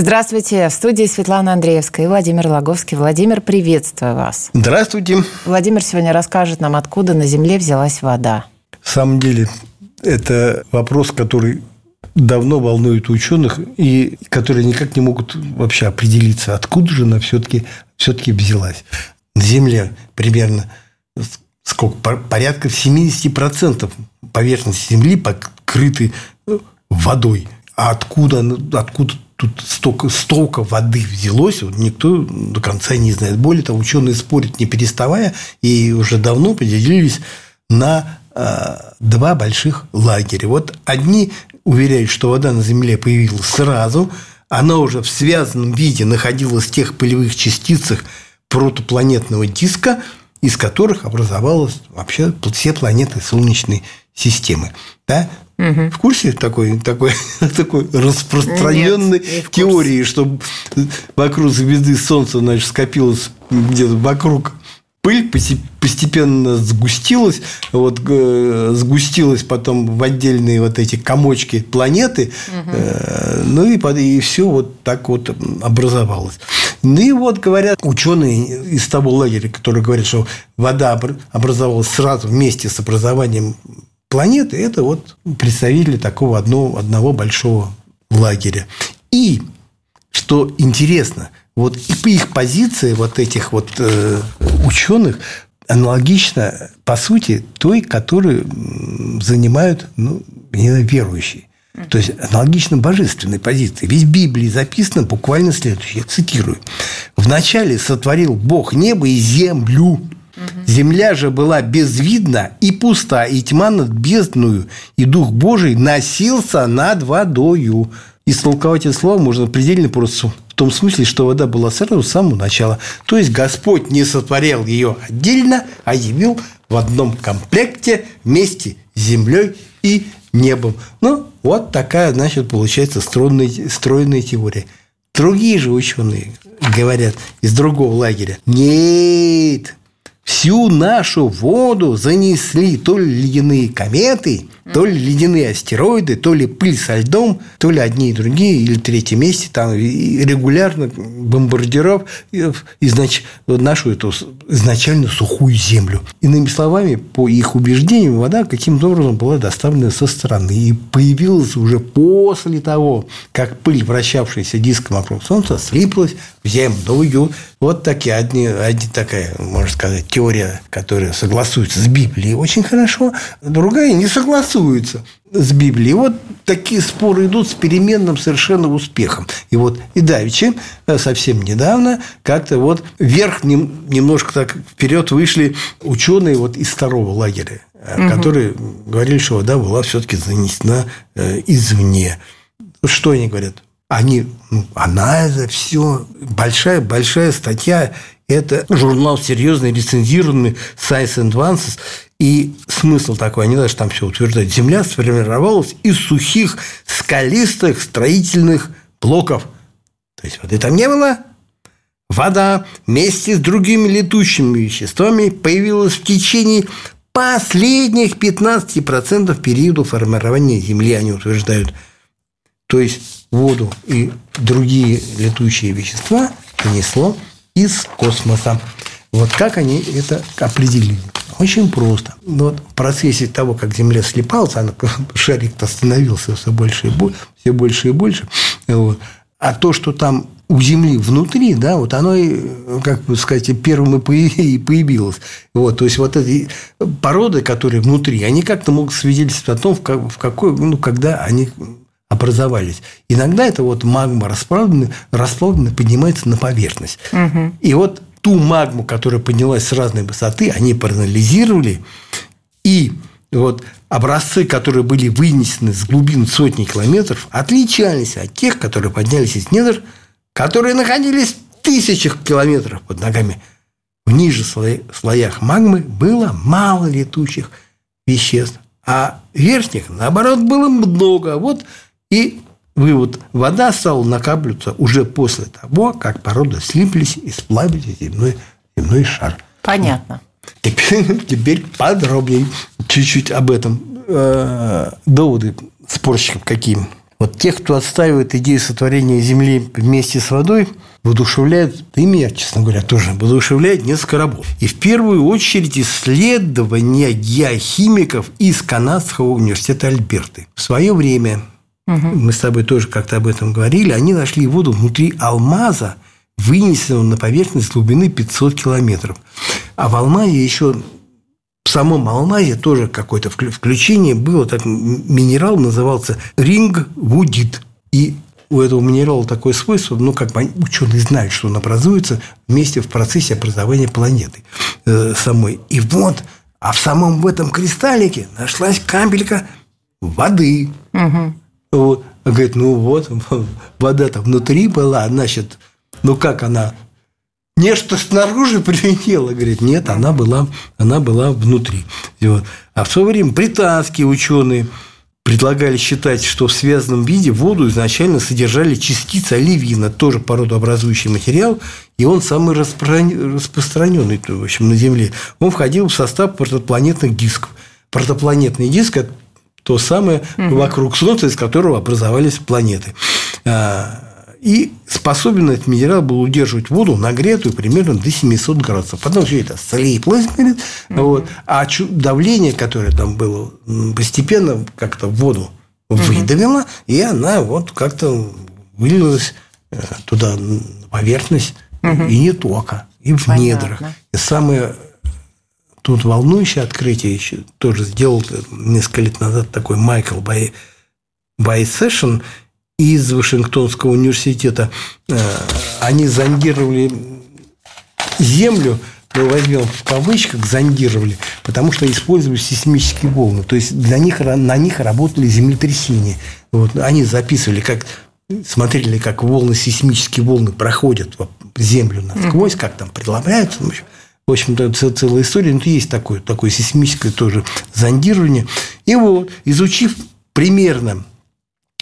Здравствуйте. В студии Светлана Андреевская и Владимир Логовский. Владимир, приветствую вас. Здравствуйте. Владимир сегодня расскажет нам, откуда на Земле взялась вода. В самом деле, это вопрос, который давно волнует ученых и которые никак не могут вообще определиться, откуда же она все-таки все-таки взялась. На Земле примерно сколько, порядка 70% поверхности Земли покрыты водой. А откуда, откуда тут столько, столько воды взялось, вот никто до конца не знает. Более того, ученые спорят не переставая, и уже давно поделились на э, два больших лагеря. Вот одни уверяют, что вода на Земле появилась сразу, она уже в связанном виде находилась в тех полевых частицах протопланетного диска, из которых образовалась вообще все планеты Солнечной системы. Да? Угу. В курсе такой, такой, такой распространенной Нет, теории, что вокруг звезды Солнца значит, скопилось где-то вокруг пыль постепенно сгустилась, вот сгустилась потом в отдельные вот эти комочки планеты, угу. ну и, и все вот так вот образовалось. Ну и вот говорят ученые из того лагеря, которые говорят, что вода образовалась сразу вместе с образованием планеты, это вот представители такого одного, одного большого лагеря. И, что интересно, вот их позиция вот этих вот э, ученых аналогична, по сути, той, которую занимают ну, верующие. То есть аналогично божественной позиции. Ведь в Библии записано буквально следующее, я цитирую. «Вначале сотворил Бог небо и землю, Земля же была безвидна и пуста, и тьма над бездную, и Дух Божий носился над водою. Истолковать это слово можно предельно просто в том смысле, что вода была сразу с самого начала. То есть Господь не сотворял ее отдельно, а явил в одном комплекте вместе с землей и небом. Ну, вот такая, значит, получается стройная, стройная теория. Другие же ученые говорят из другого лагеря, нет, всю нашу воду занесли то ли ледяные кометы, то ли ледяные астероиды, то ли пыль со льдом, то ли одни и другие, или третье месте, там регулярно бомбардиров изнач... нашу эту изначально сухую землю. Иными словами, по их убеждениям, вода каким-то образом была доставлена со стороны и появилась уже после того, как пыль, вращавшаяся диском вокруг Солнца, слиплась в земную. Вот такие одни, одни такая, можно сказать, теория, которая согласуется с Библией очень хорошо, другая не согласуется с Библией. Вот такие споры идут с переменным совершенно успехом. И вот и Давичи э, совсем недавно как-то вот вверх немножко так вперед вышли ученые вот из второго лагеря, угу. которые говорили, что вода была все-таки занесена э, извне. Что они говорят? Они, ну, она это все, большая, большая статья, это журнал серьезный, рецензированный, Science Advances, и смысл такой, они даже там все утверждают, Земля сформировалась из сухих скалистых строительных блоков. То есть воды там не было, Вода вместе с другими летущими веществами появилась в течение последних 15% периода формирования Земли, они утверждают. То есть воду и другие летучие вещества принесло из космоса. Вот как они это определили? Очень просто. Вот в процессе того, как Земля слепалась, она, шарик становился все больше и больше, все больше и больше. Вот. А то, что там у Земли внутри, да, вот оно, как бы сказать, первым и появилось. Вот, то есть, вот эти породы, которые внутри, они как-то могут свидетельствовать о том, в какой, ну, когда они образовались. Иногда это вот магма расплавленная, расплавленная поднимается на поверхность. Угу. И вот ту магму, которая поднялась с разной высоты, они проанализировали, и вот образцы, которые были вынесены с глубин сотни километров, отличались от тех, которые поднялись из недр которые находились в тысячах километров под ногами. В ниже слоях магмы было мало летучих веществ, а верхних, наоборот, было много. Вот и вывод. Вода стала накапливаться уже после того, как породы слиплись и сплавились земной, земной шар. Понятно. Теперь, теперь подробнее чуть-чуть об этом. Э, доводы спорщиков какие? Вот тех, кто отстаивает идею сотворения Земли вместе с водой, воодушевляет, и меня, честно говоря, тоже воодушевляет несколько работ. И в первую очередь исследования геохимиков из Канадского университета Альберты. В свое время, угу. мы с тобой тоже как-то об этом говорили, они нашли воду внутри алмаза, вынесенного на поверхность глубины 500 километров. А в алмазе еще в самом алмазе тоже какое-то включение было, так минерал назывался ринг-вудит. И у этого минерала такое свойство, ну, как бы ученые знают, что он образуется вместе в процессе образования планеты э, самой. И вот, а в самом в этом кристаллике нашлась капелька воды. Угу. Говорит, ну вот, вода-то внутри была, значит, ну как она нечто снаружи прилетело. Говорит, нет, она была, она была внутри. Вот. А в свое время британские ученые предлагали считать, что в связанном виде воду изначально содержали частицы оливина, тоже породообразующий материал, и он самый распространенный в общем, на Земле. Он входил в состав протопланетных дисков. Протопланетный диск – это то самое угу. вокруг Солнца, из которого образовались планеты. А, и способен этот минерал был удерживать воду нагретую примерно до 700 градусов. Потом все это слиплось, говорит, mm-hmm. вот, а давление, которое там было, постепенно как-то воду выдавило, mm-hmm. и она вот как-то вылилась э, туда на поверхность, mm-hmm. и не только, и в Понятно. недрах. И самое тут волнующее открытие еще тоже сделал несколько лет назад такой Майкл Бай, Бай из Вашингтонского университета, э, они зондировали Землю, мы возьмем в кавычках, зондировали, потому что использовали сейсмические волны. То есть для них, на них работали землетрясения. Вот, они записывали, как смотрели, как волны, сейсмические волны проходят землю насквозь, как там преломляются. В общем-то, целая история. Но есть такое, такое сейсмическое тоже зондирование. И вот, изучив примерно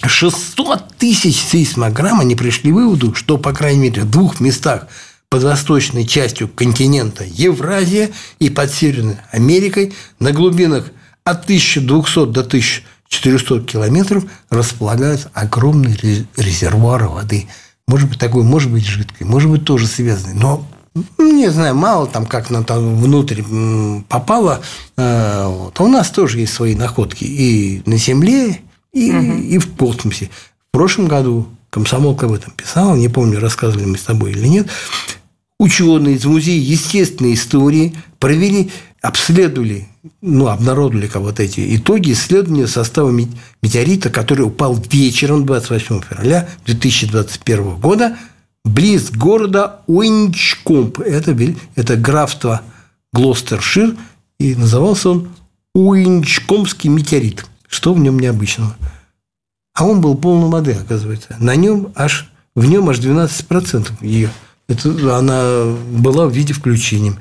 600 тысяч сейсмограмм они пришли к выводу, что, по крайней мере, в двух местах под восточной частью континента Евразия и под Северной Америкой на глубинах от 1200 до 1400 километров располагаются огромные резервуары воды. Может быть, такой, может быть, жидкой, может быть, тоже связанной. Но не знаю, мало там как на там внутрь попало. Э, вот. А у нас тоже есть свои находки и на Земле, и, угу. и в космосе. В прошлом году комсомолка об этом писала, не помню, рассказывали мы с тобой или нет. Ученые из Музея естественной истории провели, обследовали, ну, обнародовали как вот эти итоги исследования состава метеорита, который упал вечером 28 февраля 2021 года близ города Уинчкомп. Это, это графство Глостершир, и назывался он Уинчкомский метеорит – что в нем необычного? А он был полной воды, оказывается. На нем аж, в нем аж 12% ее. Это, она была в виде включения.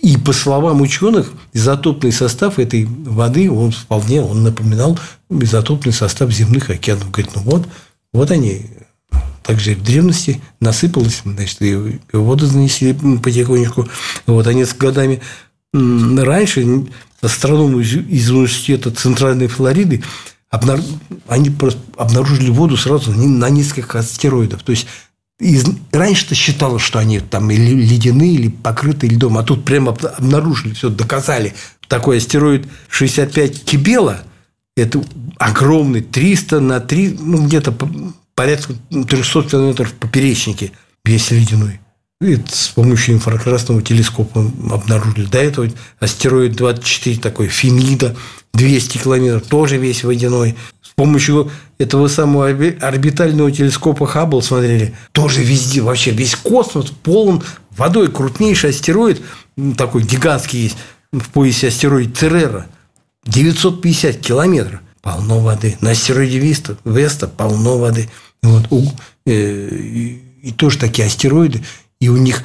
И по словам ученых, изотопный состав этой воды, он вполне он напоминал изотопный состав земных океанов. Говорит, ну вот, вот они также в древности насыпалось, значит, и воду занесли потихонечку. Вот, они с годами раньше астрономы из университета Центральной Флориды они обнаружили воду сразу на нескольких астероидов. То есть из... раньше-то считалось, что они там или ледяные, или покрыты льдом, а тут прямо обнаружили, все доказали. Такой астероид 65 Кибела – это огромный, 300 на 3, ну, где-то порядка 300 километров поперечнике, весь ледяной. И с помощью инфракрасного телескопа обнаружили. До этого астероид 24 такой, Фемида, 200 километров, тоже весь водяной. С помощью этого самого орбитального телескопа Хаббл смотрели, тоже везде, вообще весь космос полон водой. Крупнейший астероид, такой гигантский есть, в поясе астероид Церера, 950 километров, полно воды. На астероиде Веста, Веста полно воды. Вот, э, и тоже такие астероиды, и у них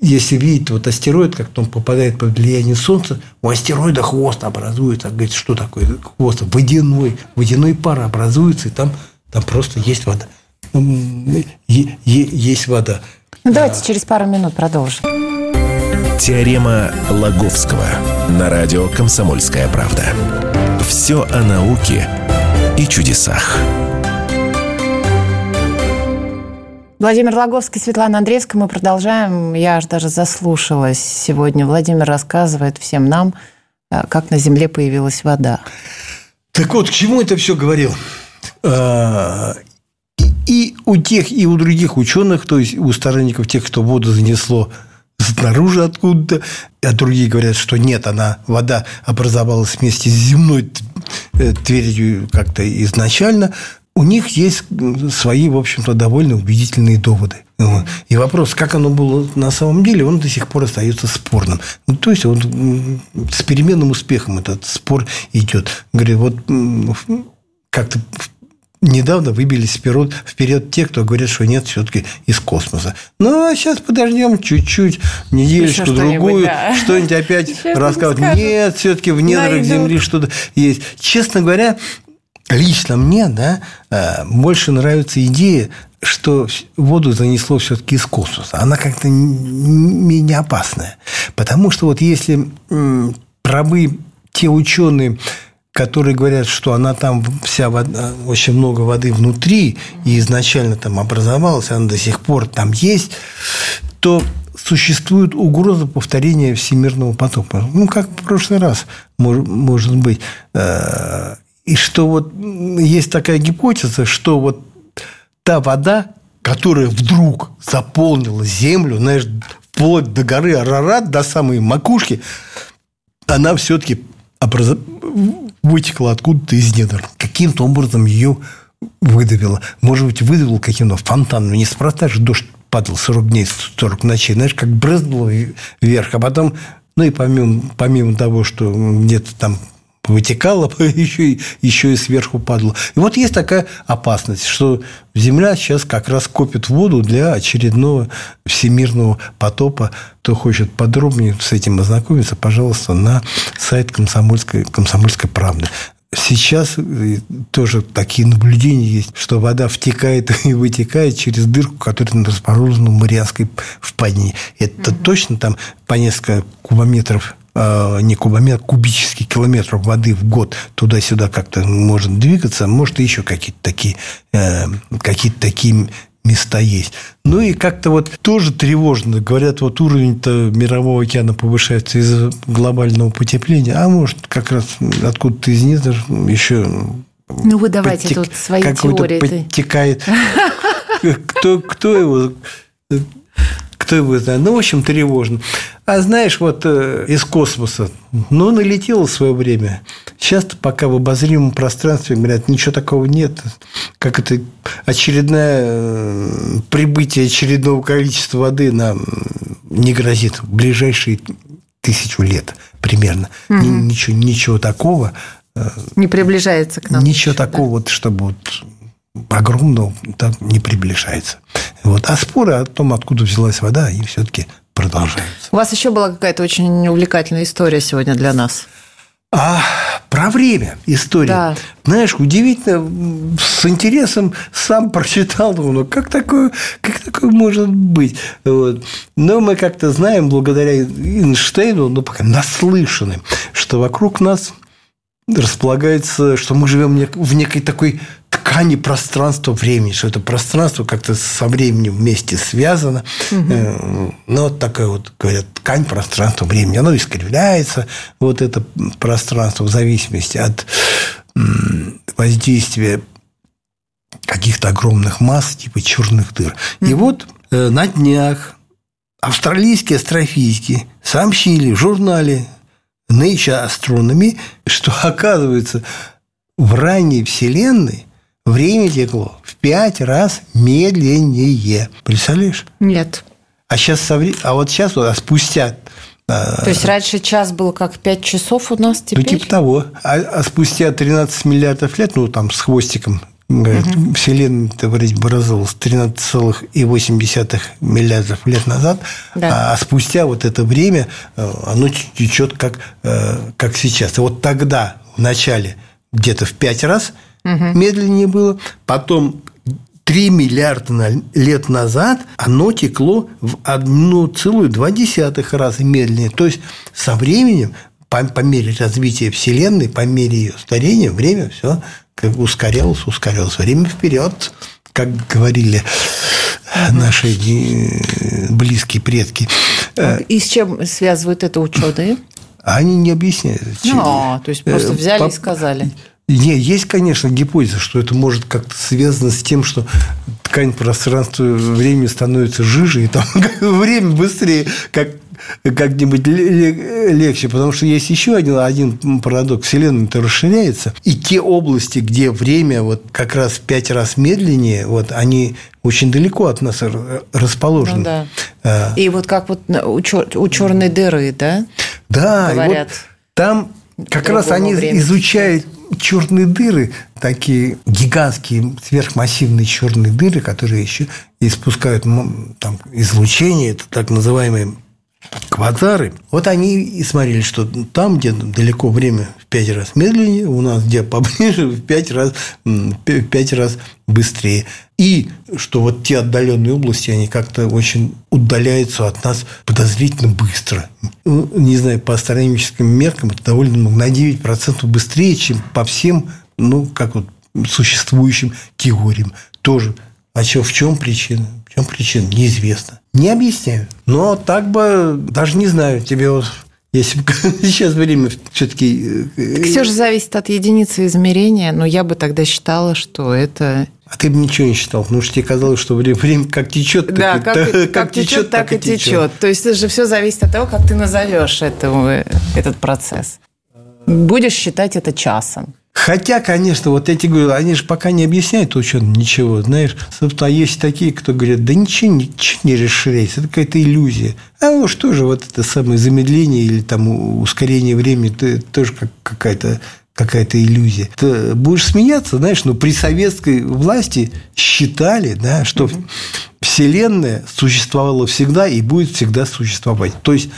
если видите, вот астероид, как он попадает под влияние Солнца, у астероида хвост образуется. Говорит, что такое хвост? Водяной. Водяной пар образуется, и там, там просто есть вода. Есть вода. Ну, давайте а... через пару минут продолжим. Теорема Лаговского на радио «Комсомольская правда». Все о науке и чудесах. Владимир Логовский, Светлана Андреевская. Мы продолжаем. Я аж даже заслушалась сегодня. Владимир рассказывает всем нам, э, как на Земле появилась вода. Так вот, к чему это все говорил? А, и у тех, и у других ученых, то есть у сторонников тех, кто воду занесло снаружи откуда-то, а другие говорят, что нет, она, вода образовалась вместе с земной э, твердью как-то изначально у них есть свои, в общем-то, довольно убедительные доводы. И вопрос, как оно было на самом деле, он до сих пор остается спорным. Ну, то есть, он с переменным успехом этот спор идет. Говорю, вот как-то недавно выбились вперед, вперед те, кто говорят, что нет все-таки из космоса. Ну, а сейчас подождем чуть-чуть, недельку, другую, да. что-нибудь опять рассказывать. Нет, все-таки в недрах Найдут. Земли что-то есть. Честно говоря, лично мне да, э, больше нравится идея, что воду занесло все-таки из космоса. Она как-то менее опасная. Потому что вот если правы те ученые, которые говорят, что она там вся вода, очень много воды внутри, и изначально там образовалась, она до сих пор там есть, то существует угроза повторения всемирного потопа. Ну, как в прошлый раз, может быть. Э, и что вот есть такая гипотеза, что вот та вода, которая вдруг заполнила землю, знаешь, вплоть до горы Арарат, до самой макушки, она все-таки образ... вытекла откуда-то из недр. Каким-то образом ее выдавила. Может быть, выдавил каким-то фонтаном. Неспроста же дождь падал 40 дней, 40 ночей. Знаешь, как брызнуло вверх. А потом, ну и помимо, помимо того, что где-то там вытекало, еще, еще и сверху падало. И вот есть такая опасность, что Земля сейчас как раз копит воду для очередного всемирного потопа. Кто хочет подробнее с этим ознакомиться, пожалуйста, на сайт комсомольской, комсомольской правды. Сейчас э, тоже такие наблюдения есть, что вода втекает и вытекает через дырку, которая расположена в Марианской впадине. Это угу. точно там по несколько кубометров не кубометр, кубических километров воды в год туда-сюда как-то может двигаться, может, еще какие-то такие, э, какие-то такие места есть. Ну и как-то вот тоже тревожно. Говорят, вот уровень-то мирового океана повышается из-за глобального потепления, а может, как раз откуда-то из недр еще... Ну, вы давайте подтек... тут свои теории. Подтекает. Кто, кто его кто его знает. Ну, в общем, тревожно. А знаешь, вот э, из космоса, ну, налетело в свое время. Сейчас пока в обозримом пространстве говорят, ничего такого нет. Как это очередное э, прибытие очередного количества воды нам не грозит в ближайшие тысячу лет примерно. Угу. Ничего, ничего такого. Э, не приближается к нам. Ничего еще, такого, да? вот, чтобы вот огромного так не приближается. Вот. А споры о том, откуда взялась вода, они все-таки продолжаются. У вас еще была какая-то очень увлекательная история сегодня для нас. А про время история. Да. Знаешь, удивительно, с интересом сам прочитал, ну как такое, как такое может быть? Вот. Но мы как-то знаем, благодаря Эйнштейну, ну, пока наслышаны, что вокруг нас располагается, что мы живем в некой такой ткани пространства времени, что это пространство как-то со временем вместе связано. Угу. Ну, вот такая вот, говорят, ткань пространства времени. Оно искривляется, вот это пространство, в зависимости от воздействия каких-то огромных масс, типа черных дыр. Угу. И вот э, на днях австралийские астрофизики сообщили в журнале Nature Astronomy, что, оказывается, в ранней Вселенной время текло в пять раз медленнее. Представляешь? Нет. А сейчас а вот сейчас, а спустя а, то есть раньше час был как 5 часов у нас теперь? Ну, типа того. А, а спустя 13 миллиардов лет, ну, там, с хвостиком, Говорят, угу. Вселенная, говорить, образовалась 13,8 миллиардов лет назад, да. а спустя вот это время э, оно течет как, э, как сейчас. И вот тогда, в начале, где-то в пять раз угу. медленнее было, потом 3 миллиарда лет назад оно текло в 1,2 раза медленнее. То есть со временем, по, по мере развития Вселенной, по мере ее старения, время все как ускорялось, ускорялось. Время вперед, как говорили наши э, близкие предки. Э, и с чем связывают это ученые? Они не объясняют. Ну, а, то есть просто э, взяли По... и сказали. Не, есть, конечно, гипотеза, что это может как-то связано с тем, что ткань пространства времени становится жиже, и там время быстрее, как как-нибудь легче, потому что есть еще один, один парадокс. Вселенная-то расширяется, и те области, где время вот как раз в пять раз медленнее, вот они очень далеко от нас расположены. Ну, да. а, и вот как вот у, чер- у черной дыры, да? Да, говорят. Вот там как раз они изучают черные дыры, такие гигантские сверхмассивные черные дыры, которые еще испускают там, излучение, это так называемые квазары. Вот они и смотрели, что там, где далеко время в пять раз медленнее, у нас где поближе в пять раз, в пять раз быстрее. И что вот те отдаленные области, они как-то очень удаляются от нас подозрительно быстро. Ну, не знаю, по астрономическим меркам это довольно много, на 9% быстрее, чем по всем, ну, как вот существующим теориям. Тоже. А что, в чем причина? В чем причина? Неизвестно. Не объясняю. Но так бы, даже не знаю, тебе вот если бы сейчас время все-таки... Э, все же зависит от единицы измерения, но я бы тогда считала, что это... А ты бы ничего не считал, потому что тебе казалось, что время, время как течет, так, да, как, как, как течет, так, и течет. течет. То есть это же все зависит от того, как ты назовешь этого, этот процесс. Будешь считать это часом. Хотя, конечно, вот эти говорю, они же пока не объясняют ученым ничего, знаешь. Собственно, а есть такие, кто говорят, да ничего, ничего не расширяется, это какая-то иллюзия. А уж тоже вот это самое замедление или там ускорение времени, это тоже как какая-то какая-то иллюзия. Ты будешь смеяться, знаешь, но при советской власти считали, да, что угу. Вселенная существовала всегда и будет всегда существовать. То есть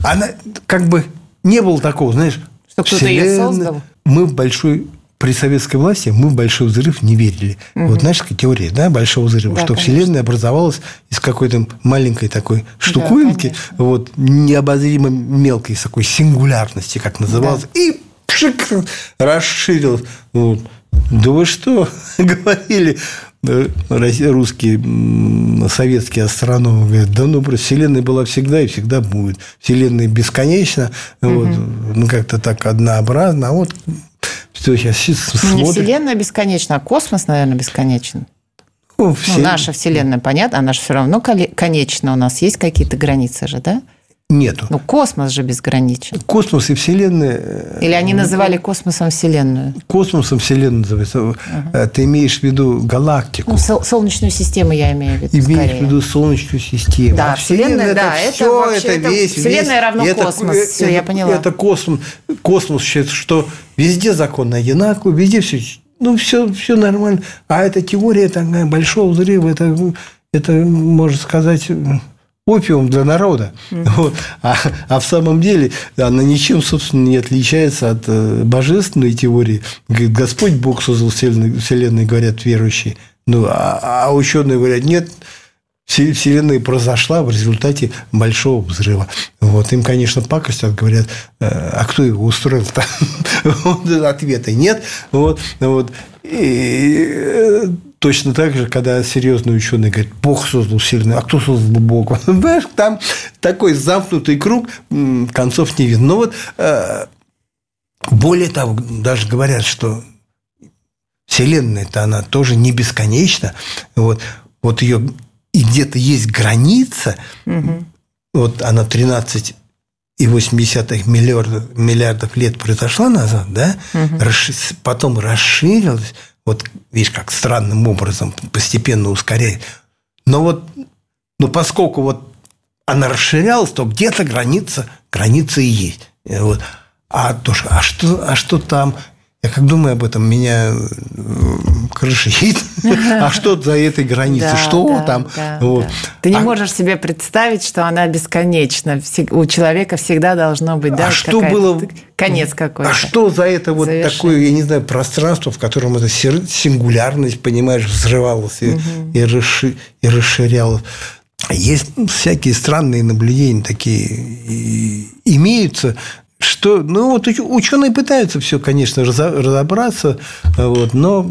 она как бы не было такого, знаешь, что кто-то ее создал мы в большой при советской власти мы в большой взрыв не верили. Угу. Вот знаешь, теория да, большого взрыва, да, что конечно. Вселенная образовалась из какой-то маленькой такой штуковинки, да, вот необозримо мелкой, такой сингулярности, как называлось, да. и пшик, расширилась. Вот. Да вы что говорили? Русские советские астрономы говорят, да ну просто Вселенная была всегда и всегда будет. Вселенная бесконечна, угу. вот, ну как-то так однообразно, а вот все сейчас смотрим. Не Вселенная бесконечна, а космос, наверное, бесконечен. Ну, ну, наша Вселенная, понятно, она же все равно конечна у нас. Есть какие-то границы же, да? Нету. Ну, космос же безграничен. Космос и Вселенная... Э, Или они называли космосом Вселенную? Космосом Вселенную называется. Угу. Ты имеешь в виду галактику. Ну, Солнечную систему я имею в виду, Имеешь скорее. в виду Солнечную систему. Да, а Вселенная, да, это, все, вообще, это, весь, Вселенная весь, равно это, космос. Это, все, я поняла. Это космос, космос считается, что везде законы одинаковые, везде все ну, все, все нормально. А эта теория такая большого взрыва, это, это, можно сказать, опиум для народа. Mm-hmm. Вот. А, а в самом деле она ничем, собственно, не отличается от э, божественной теории. Говорит, Господь Бог создал вселенную, говорят верующие. Ну, а, а ученые говорят, нет, Вселенная произошла в результате большого взрыва. Вот. Им, конечно, пакостят, говорят, «Э, а кто его устроил-то? Ответа нет. Вот. Вот. И э, точно так же, когда серьезный ученый говорит, Бог создал Вселенную, а кто создал Бога? Понимаешь, там такой замкнутый круг, концов не видно. Но вот э, более того, даже говорят, что Вселенная-то она тоже не бесконечна. Вот, вот ее и где-то есть граница, угу. вот она 13 и 80 миллиардов, миллиардов лет произошла назад, да, угу. расш... потом расширилась, вот видишь, как странным образом постепенно ускоряет. Но вот, но поскольку вот она расширялась, то где-то граница, граница и есть. Вот. А, то, а, что, а что там? Я как думаю об этом, меня э, крышит. А что за этой границей? Что там? Ты не а можешь себе представить, что она бесконечна. У человека всегда должно быть да, а что было конец какой-то. А что за это вот такое, я не знаю, пространство, в котором эта сингулярность, понимаешь, взрывалась и, и, расши, и расширялась? Есть всякие странные наблюдения такие имеются, что, ну, вот ученые пытаются все, конечно, разобраться, вот, но,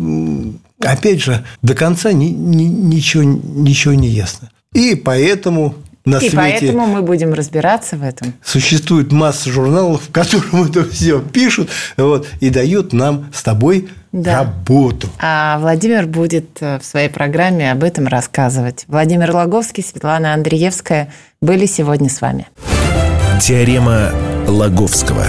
опять же, до конца ни, ни, ничего, ничего не ясно. И поэтому на и свете... поэтому мы будем разбираться в этом. Существует масса журналов, в которых это все пишут, вот, и дают нам с тобой да. работу. А Владимир будет э, в своей программе об этом рассказывать. Владимир Логовский, Светлана Андреевская были сегодня с вами. Теорема Лаговского.